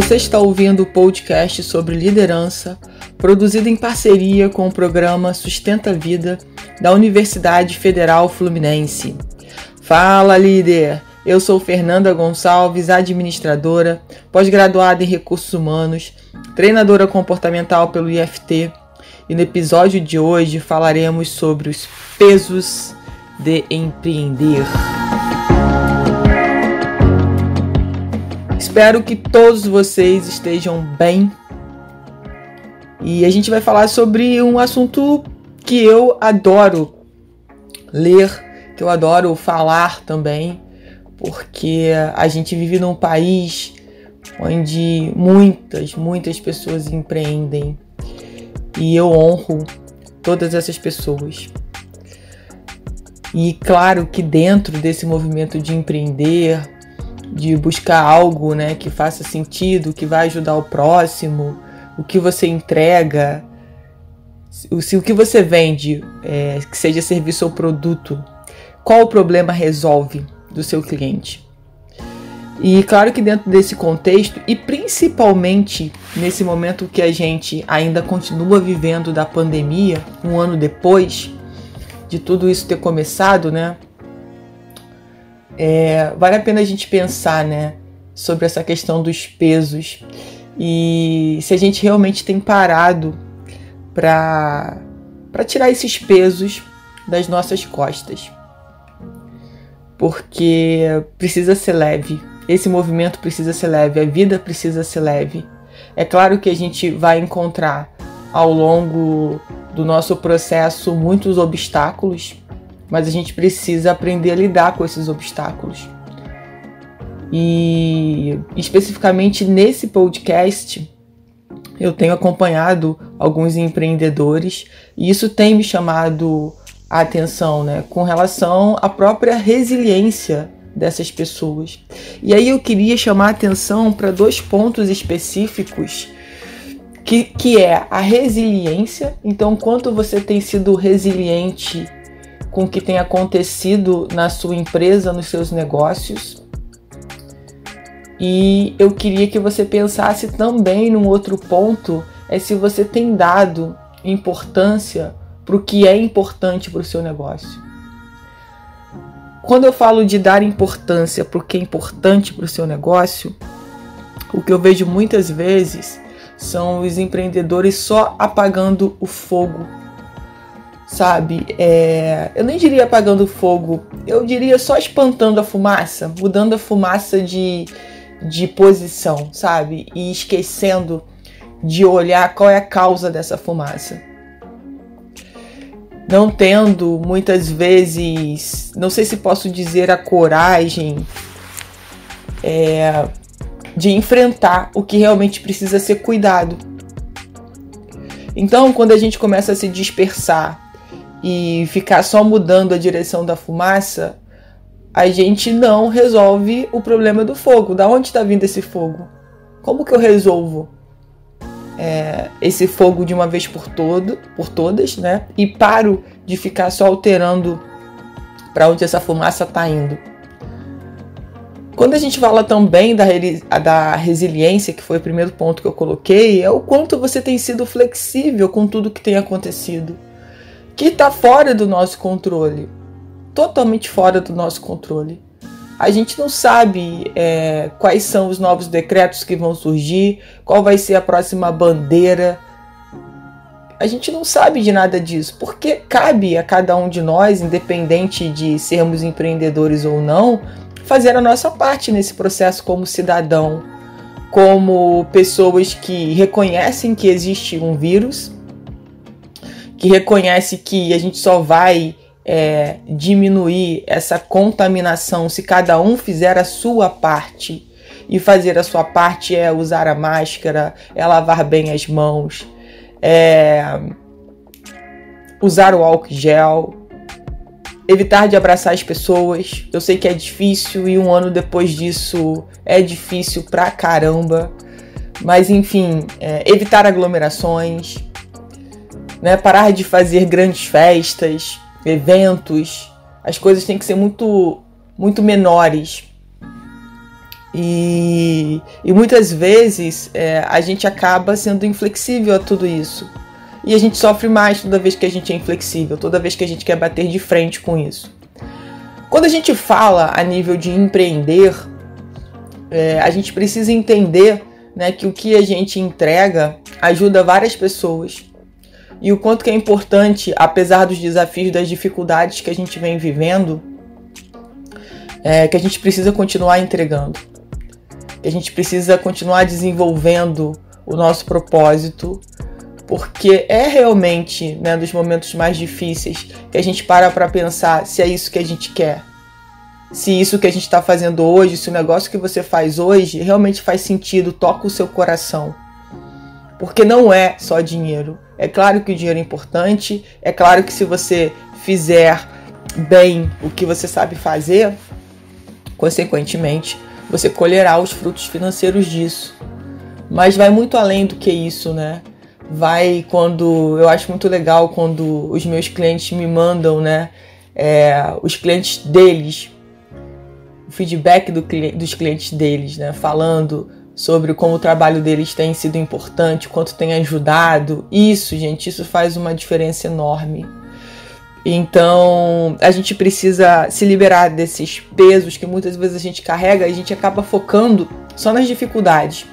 Você está ouvindo o podcast sobre liderança, produzido em parceria com o programa Sustenta Vida da Universidade Federal Fluminense. Fala, líder! Eu sou Fernanda Gonçalves, administradora, pós-graduada em recursos humanos, treinadora comportamental pelo IFT, e no episódio de hoje falaremos sobre os pesos de empreender. Espero que todos vocês estejam bem. E a gente vai falar sobre um assunto que eu adoro ler, que eu adoro falar também, porque a gente vive num país onde muitas, muitas pessoas empreendem. E eu honro todas essas pessoas. E claro que dentro desse movimento de empreender, de buscar algo né, que faça sentido, que vai ajudar o próximo, o que você entrega, se o que você vende, é, que seja serviço ou produto, qual o problema resolve do seu cliente. E claro que dentro desse contexto, e principalmente nesse momento que a gente ainda continua vivendo da pandemia, um ano depois de tudo isso ter começado, né? É, vale a pena a gente pensar, né, sobre essa questão dos pesos e se a gente realmente tem parado para para tirar esses pesos das nossas costas. Porque precisa ser leve. Esse movimento precisa ser leve, a vida precisa ser leve. É claro que a gente vai encontrar ao longo do nosso processo muitos obstáculos, mas a gente precisa aprender a lidar com esses obstáculos. E especificamente nesse podcast, eu tenho acompanhado alguns empreendedores e isso tem me chamado a atenção, né, com relação à própria resiliência dessas pessoas. E aí eu queria chamar a atenção para dois pontos específicos que, que é a resiliência. Então, quanto você tem sido resiliente com o que tem acontecido na sua empresa, nos seus negócios. E eu queria que você pensasse também num outro ponto, é se você tem dado importância para o que é importante para o seu negócio. Quando eu falo de dar importância para o que é importante para o seu negócio, o que eu vejo muitas vezes são os empreendedores só apagando o fogo sabe? É, eu nem diria apagando fogo, eu diria só espantando a fumaça, mudando a fumaça de, de posição, sabe? E esquecendo de olhar qual é a causa dessa fumaça. Não tendo muitas vezes, não sei se posso dizer a coragem é, de enfrentar o que realmente precisa ser cuidado. Então, quando a gente começa a se dispersar e ficar só mudando a direção da fumaça, a gente não resolve o problema do fogo. Da onde está vindo esse fogo? Como que eu resolvo é, esse fogo de uma vez por todo, por todas, né? E paro de ficar só alterando para onde essa fumaça está indo. Quando a gente fala também da, da resiliência, que foi o primeiro ponto que eu coloquei, é o quanto você tem sido flexível com tudo que tem acontecido que está fora do nosso controle, totalmente fora do nosso controle. A gente não sabe é, quais são os novos decretos que vão surgir, qual vai ser a próxima bandeira. A gente não sabe de nada disso, porque cabe a cada um de nós, independente de sermos empreendedores ou não, fazer a nossa parte nesse processo como cidadão, como pessoas que reconhecem que existe um vírus que reconhece que a gente só vai é, diminuir essa contaminação se cada um fizer a sua parte. E fazer a sua parte é usar a máscara, é lavar bem as mãos, é usar o álcool gel, evitar de abraçar as pessoas. Eu sei que é difícil e um ano depois disso é difícil pra caramba. Mas enfim, é, evitar aglomerações, né? Parar de fazer grandes festas, eventos. As coisas têm que ser muito, muito menores. E, e muitas vezes é, a gente acaba sendo inflexível a tudo isso. E a gente sofre mais toda vez que a gente é inflexível, toda vez que a gente quer bater de frente com isso. Quando a gente fala a nível de empreender, é, a gente precisa entender né, que o que a gente entrega ajuda várias pessoas e o quanto que é importante, apesar dos desafios, das dificuldades que a gente vem vivendo, é, que a gente precisa continuar entregando, que a gente precisa continuar desenvolvendo o nosso propósito, porque é realmente né, dos momentos mais difíceis que a gente para para pensar se é isso que a gente quer. Se isso que a gente está fazendo hoje, se o negócio que você faz hoje realmente faz sentido, toca o seu coração. Porque não é só dinheiro. É claro que o dinheiro é importante, é claro que se você fizer bem o que você sabe fazer, consequentemente, você colherá os frutos financeiros disso. Mas vai muito além do que isso, né? Vai quando. Eu acho muito legal quando os meus clientes me mandam, né? É, os clientes deles, o feedback do, dos clientes deles, né? Falando sobre como o trabalho deles tem sido importante, quanto tem ajudado. Isso, gente, isso faz uma diferença enorme. Então, a gente precisa se liberar desses pesos que muitas vezes a gente carrega e a gente acaba focando só nas dificuldades.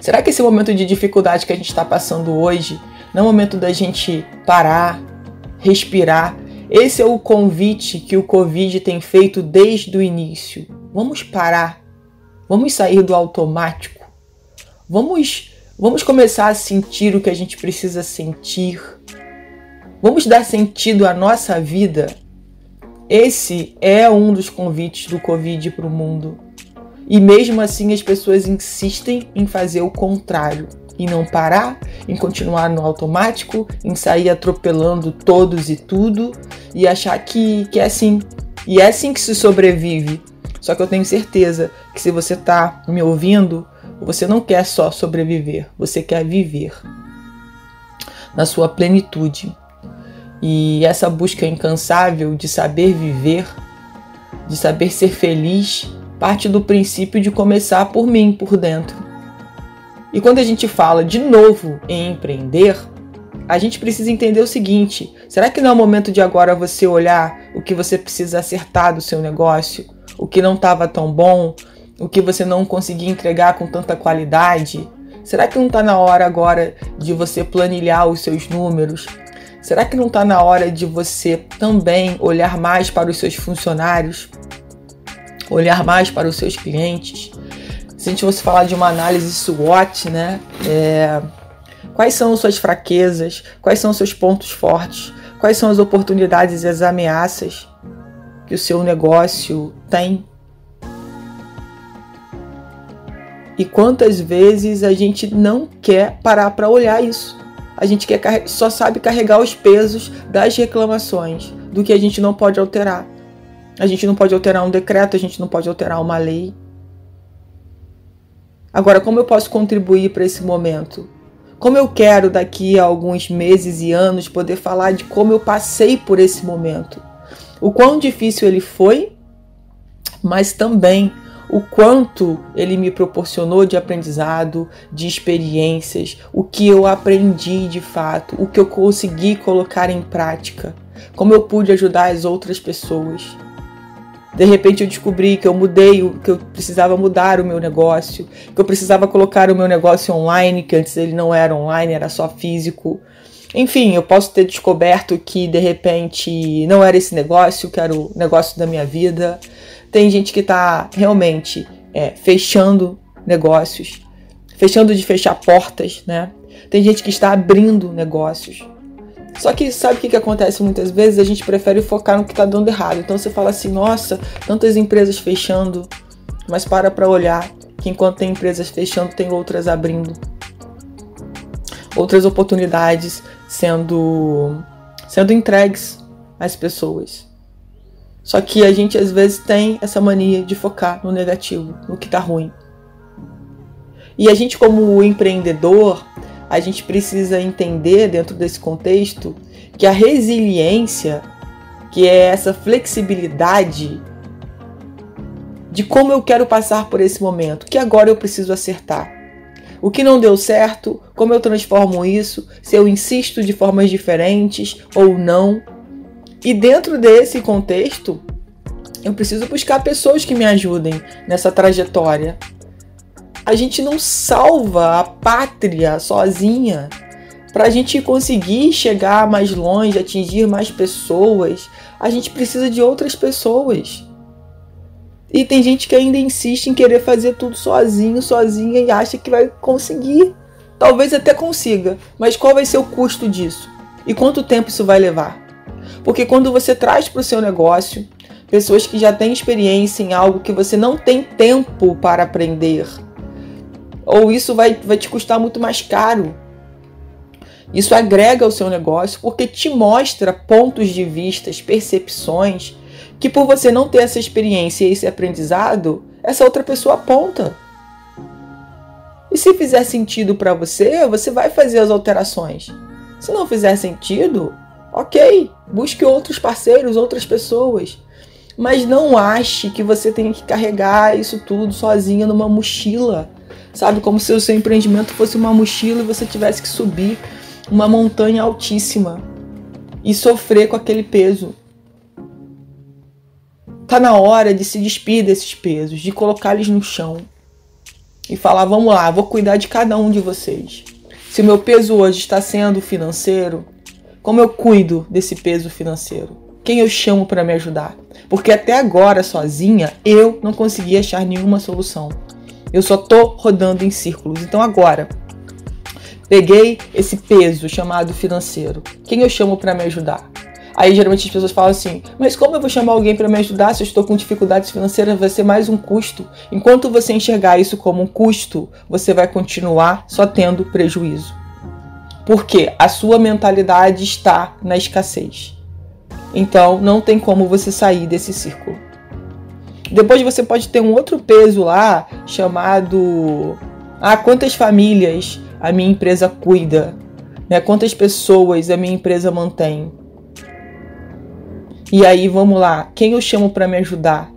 Será que esse momento de dificuldade que a gente está passando hoje não é o momento da gente parar, respirar? Esse é o convite que o Covid tem feito desde o início. Vamos parar, vamos sair do automático, vamos, vamos começar a sentir o que a gente precisa sentir Vamos dar sentido à nossa vida? Esse é um dos convites do Covid para o mundo. E mesmo assim as pessoas insistem em fazer o contrário, em não parar, em continuar no automático, em sair atropelando todos e tudo e achar que, que é assim. E é assim que se sobrevive. Só que eu tenho certeza que se você está me ouvindo, você não quer só sobreviver, você quer viver na sua plenitude. E essa busca incansável de saber viver, de saber ser feliz, parte do princípio de começar por mim, por dentro. E quando a gente fala de novo em empreender, a gente precisa entender o seguinte: será que não é o momento de agora você olhar o que você precisa acertar do seu negócio, o que não estava tão bom, o que você não conseguia entregar com tanta qualidade? Será que não está na hora agora de você planilhar os seus números, Será que não está na hora de você também olhar mais para os seus funcionários? Olhar mais para os seus clientes? Se a gente fosse falar de uma análise SWOT, né? É, quais são as suas fraquezas? Quais são seus pontos fortes? Quais são as oportunidades e as ameaças que o seu negócio tem? E quantas vezes a gente não quer parar para olhar isso? a gente quer, só sabe carregar os pesos das reclamações, do que a gente não pode alterar. A gente não pode alterar um decreto, a gente não pode alterar uma lei. Agora, como eu posso contribuir para esse momento? Como eu quero, daqui a alguns meses e anos, poder falar de como eu passei por esse momento? O quão difícil ele foi, mas também o quanto ele me proporcionou de aprendizado, de experiências, o que eu aprendi de fato, o que eu consegui colocar em prática, como eu pude ajudar as outras pessoas. De repente eu descobri que eu mudei, que eu precisava mudar o meu negócio, que eu precisava colocar o meu negócio online, que antes ele não era online, era só físico. Enfim, eu posso ter descoberto que de repente não era esse negócio, que era o negócio da minha vida. Tem gente que está realmente é, fechando negócios, fechando de fechar portas, né? Tem gente que está abrindo negócios. Só que sabe o que, que acontece muitas vezes? A gente prefere focar no que está dando errado. Então você fala assim, nossa, tantas empresas fechando, mas para para olhar que enquanto tem empresas fechando, tem outras abrindo. Outras oportunidades sendo, sendo entregues às pessoas. Só que a gente às vezes tem essa mania de focar no negativo, no que tá ruim. E a gente, como empreendedor, a gente precisa entender dentro desse contexto que a resiliência, que é essa flexibilidade, de como eu quero passar por esse momento, que agora eu preciso acertar. O que não deu certo, como eu transformo isso, se eu insisto de formas diferentes ou não. E dentro desse contexto, eu preciso buscar pessoas que me ajudem nessa trajetória. A gente não salva a pátria sozinha. Para a gente conseguir chegar mais longe, atingir mais pessoas, a gente precisa de outras pessoas. E tem gente que ainda insiste em querer fazer tudo sozinho, sozinha e acha que vai conseguir. Talvez até consiga, mas qual vai ser o custo disso? E quanto tempo isso vai levar? Porque quando você traz para o seu negócio pessoas que já têm experiência em algo que você não tem tempo para aprender, ou isso vai, vai te custar muito mais caro. Isso agrega ao seu negócio porque te mostra pontos de vistas, percepções que por você não ter essa experiência e esse aprendizado, essa outra pessoa aponta. E se fizer sentido para você, você vai fazer as alterações. Se não fizer sentido, ok, busque outros parceiros, outras pessoas. Mas não ache que você tem que carregar isso tudo sozinha numa mochila. Sabe, como se o seu empreendimento fosse uma mochila e você tivesse que subir uma montanha altíssima e sofrer com aquele peso. Tá na hora de se despir desses pesos, de colocá-los no chão e falar: vamos lá, vou cuidar de cada um de vocês. Se o meu peso hoje está sendo financeiro, como eu cuido desse peso financeiro? Quem eu chamo para me ajudar? Porque até agora, sozinha, eu não consegui achar nenhuma solução. Eu só tô rodando em círculos. Então agora, peguei esse peso chamado financeiro. Quem eu chamo para me ajudar? Aí geralmente as pessoas falam assim: mas como eu vou chamar alguém para me ajudar se eu estou com dificuldades financeiras? Vai ser mais um custo. Enquanto você enxergar isso como um custo, você vai continuar só tendo prejuízo. Porque a sua mentalidade está na escassez. Então não tem como você sair desse círculo. Depois você pode ter um outro peso lá chamado ah, quantas famílias a minha empresa cuida, né? Quantas pessoas a minha empresa mantém? E aí, vamos lá, quem eu chamo para me ajudar?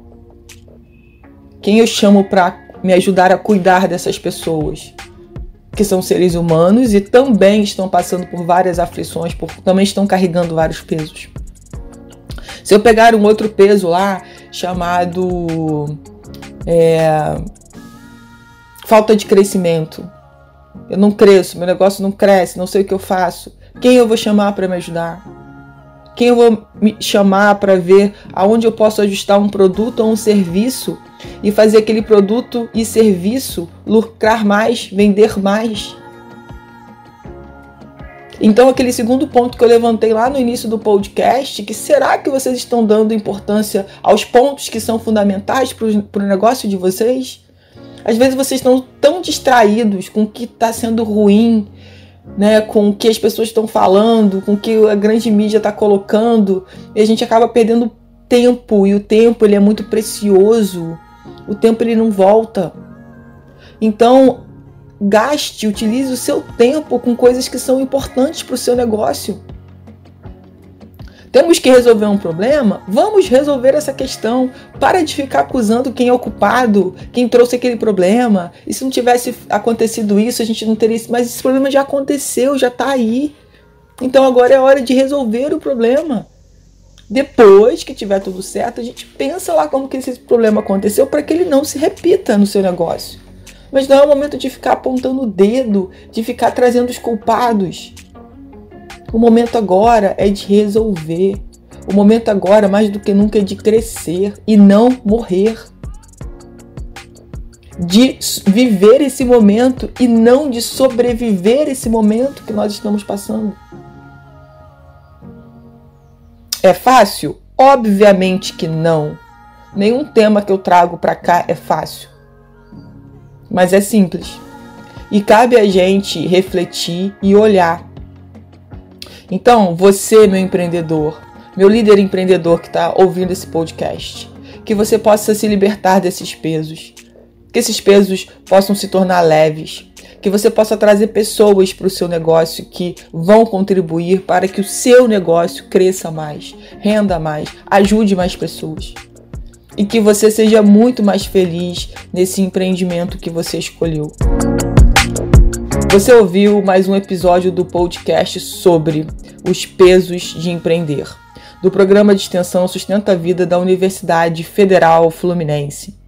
Quem eu chamo para me ajudar a cuidar dessas pessoas? Que são seres humanos e também estão passando por várias aflições, por, também estão carregando vários pesos. Se eu pegar um outro peso lá, chamado é, falta de crescimento, eu não cresço, meu negócio não cresce, não sei o que eu faço. Quem eu vou chamar para me ajudar? Quem eu vou me chamar para ver aonde eu posso ajustar um produto ou um serviço e fazer aquele produto e serviço lucrar mais, vender mais? Então, aquele segundo ponto que eu levantei lá no início do podcast, que será que vocês estão dando importância aos pontos que são fundamentais para o negócio de vocês? Às vezes vocês estão tão distraídos com o que está sendo ruim, né, com o que as pessoas estão falando, com o que a grande mídia está colocando, e a gente acaba perdendo tempo, e o tempo ele é muito precioso. O tempo ele não volta. Então, gaste, utilize o seu tempo com coisas que são importantes para o seu negócio. Temos que resolver um problema? Vamos resolver essa questão. Para de ficar acusando quem é o culpado, quem trouxe aquele problema. E se não tivesse acontecido isso, a gente não teria. Mas esse problema já aconteceu, já está aí. Então agora é hora de resolver o problema. Depois que tiver tudo certo, a gente pensa lá como que esse problema aconteceu para que ele não se repita no seu negócio. Mas não é o momento de ficar apontando o dedo, de ficar trazendo os culpados. O momento agora é de resolver. O momento agora, mais do que nunca, é de crescer e não morrer. De viver esse momento e não de sobreviver esse momento que nós estamos passando. É fácil? Obviamente que não. Nenhum tema que eu trago para cá é fácil. Mas é simples. E cabe a gente refletir e olhar então, você, meu empreendedor, meu líder empreendedor que está ouvindo esse podcast, que você possa se libertar desses pesos, que esses pesos possam se tornar leves, que você possa trazer pessoas para o seu negócio que vão contribuir para que o seu negócio cresça mais, renda mais, ajude mais pessoas. e que você seja muito mais feliz nesse empreendimento que você escolheu. Você ouviu mais um episódio do podcast sobre os pesos de empreender, do programa de extensão Sustenta a Vida da Universidade Federal Fluminense.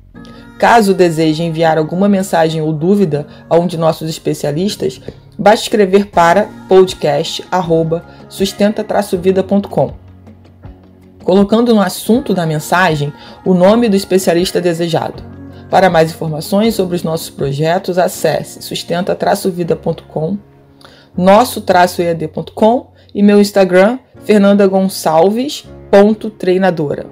Caso deseje enviar alguma mensagem ou dúvida a um de nossos especialistas, basta escrever para podcast@sustenta-vida.com. Colocando no assunto da mensagem o nome do especialista desejado. Para mais informações sobre os nossos projetos, acesse sustenta-vida.com, nosso-ead.com e meu Instagram, fernandagonçalves.treinadora.